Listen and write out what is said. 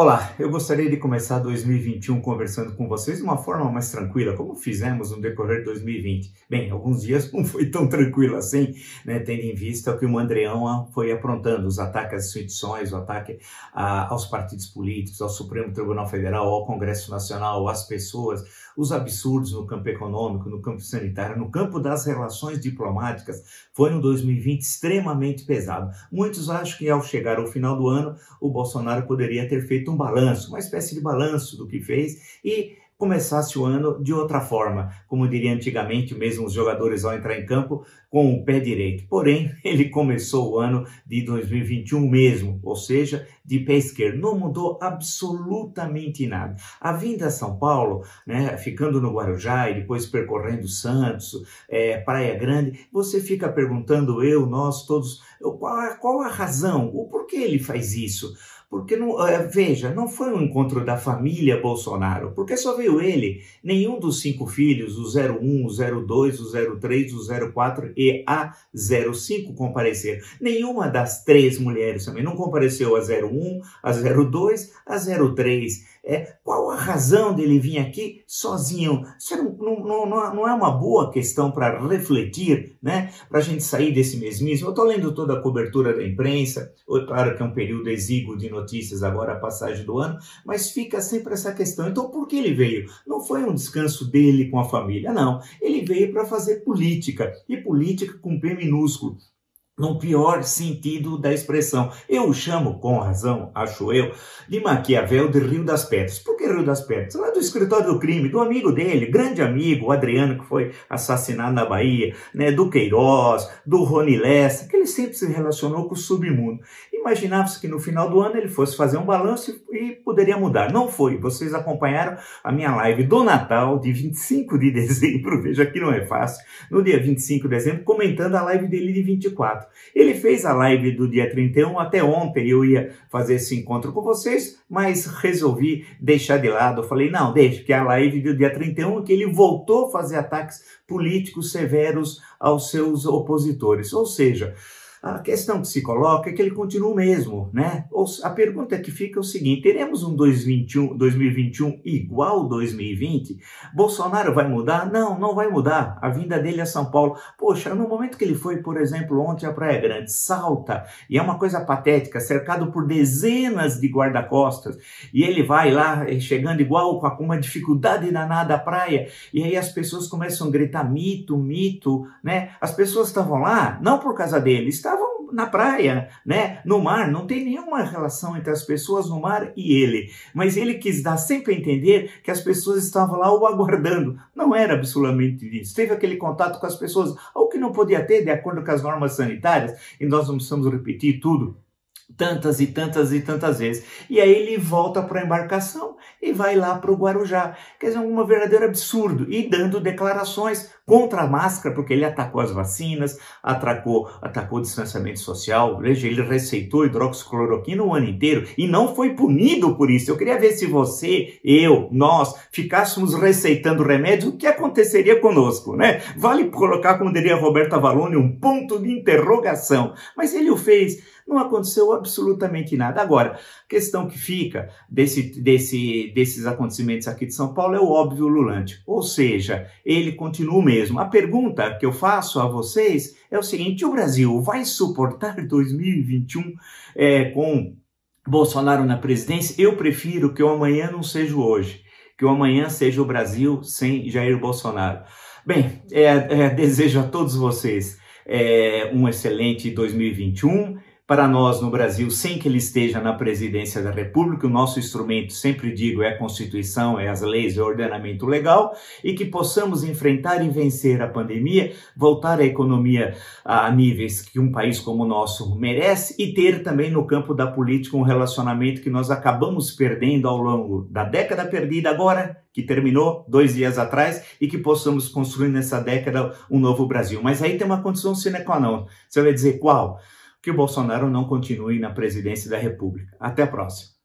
Olá, eu gostaria de começar 2021 conversando com vocês de uma forma mais tranquila, como fizemos no decorrer de 2020. Bem, alguns dias não foi tão tranquilo assim, né, tendo em vista o que o Mandreão foi aprontando, os ataques às instituições, o ataque a, aos partidos políticos, ao Supremo Tribunal Federal, ao Congresso Nacional, às pessoas, os absurdos no campo econômico, no campo sanitário, no campo das relações diplomáticas. Foi um 2020 extremamente pesado. Muitos acham que ao chegar ao final do ano, o Bolsonaro poderia ter feito um balanço, uma espécie de balanço do que fez e começasse o ano de outra forma, como diria antigamente mesmo os jogadores ao entrar em campo com o pé direito. Porém, ele começou o ano de 2021 mesmo, ou seja, de pé esquerdo. Não mudou absolutamente nada. A vinda a São Paulo, né, ficando no Guarujá e depois percorrendo Santos, é, Praia Grande, você fica perguntando, eu, nós, todos, qual, qual a razão, o porquê ele faz isso? Porque, não, é, veja, não foi um encontro da família Bolsonaro, porque só veio ele. Nenhum dos cinco filhos, o 01, o 02, o 03, o 04 e a 05 compareceram. Nenhuma das três mulheres também não compareceu a 01, a 02, a 03. É, qual a razão dele vir aqui sozinho? Isso não, não, não, não é uma boa questão para refletir, né? Para a gente sair desse mesmismo. Eu estou lendo toda a cobertura da imprensa, claro que é um período exíguo de notícias agora, a passagem do ano, mas fica sempre essa questão. Então, por que ele veio? Não foi um descanso dele com a família, não. Ele veio para fazer política, e política com P minúsculo no pior sentido da expressão. Eu o chamo, com razão, acho eu, de Maquiavel de Rio das Pedras. Por que Rio das Pedras? Lá do escritório do crime, do amigo dele, grande amigo, o Adriano, que foi assassinado na Bahia, né, do Queiroz, do Rony Lessa, que ele sempre se relacionou com o submundo. Imaginava-se que no final do ano ele fosse fazer um balanço e poderia mudar. Não foi. Vocês acompanharam a minha live do Natal, de 25 de dezembro, veja que não é fácil, no dia 25 de dezembro, comentando a live dele de 24. Ele fez a live do dia 31, até ontem eu ia fazer esse encontro com vocês, mas resolvi deixar de lado. Eu falei, não, deixa, que é a live do dia 31, que ele voltou a fazer ataques políticos severos aos seus opositores. Ou seja, a questão que se coloca é que ele continua o mesmo, né? A pergunta que fica é o seguinte: teremos um 2021, 2021 igual 2020? Bolsonaro vai mudar? Não, não vai mudar. A vinda dele a São Paulo. Poxa, no momento que ele foi, por exemplo, ontem à Praia Grande, salta, e é uma coisa patética, cercado por dezenas de guarda-costas, e ele vai lá, eh, chegando igual com uma dificuldade danada à praia, e aí as pessoas começam a gritar mito, mito, né? As pessoas estavam lá, não por causa dele, estavam na praia, né, no mar, não tem nenhuma relação entre as pessoas no mar e ele. Mas ele quis dar sempre a entender que as pessoas estavam lá o aguardando. Não era absolutamente isso. Teve aquele contato com as pessoas, o que não podia ter de acordo com as normas sanitárias, e nós não precisamos repetir tudo tantas e tantas e tantas vezes. E aí ele volta para a embarcação e vai lá para o Guarujá. Quer dizer, um verdadeiro absurdo. E dando declarações contra a máscara, porque ele atacou as vacinas, atacou, atacou o distanciamento social, veja, ele receitou hidroxicloroquina o ano inteiro e não foi punido por isso. Eu queria ver se você, eu, nós, ficássemos receitando remédios, o que aconteceria conosco, né? Vale colocar, como diria Roberta Valone, um ponto de interrogação. Mas ele o fez, não aconteceu absolutamente nada. Agora, questão que fica desse, desse, desses acontecimentos aqui de São Paulo é o óbvio lulante, ou seja, ele continua o mesmo mesmo. A pergunta que eu faço a vocês é o seguinte: o Brasil vai suportar 2021 é, com Bolsonaro na presidência? Eu prefiro que o amanhã não seja hoje, que o amanhã seja o Brasil sem Jair Bolsonaro. Bem, é, é, desejo a todos vocês é, um excelente 2021 para nós no Brasil, sem que ele esteja na presidência da República, o nosso instrumento, sempre digo, é a Constituição, é as leis, é o ordenamento legal, e que possamos enfrentar e vencer a pandemia, voltar a economia a níveis que um país como o nosso merece e ter também no campo da política um relacionamento que nós acabamos perdendo ao longo da década perdida agora, que terminou dois dias atrás, e que possamos construir nessa década um novo Brasil. Mas aí tem uma condição sine qua non. Você vai dizer qual? Que o Bolsonaro não continue na presidência da República. Até a próxima.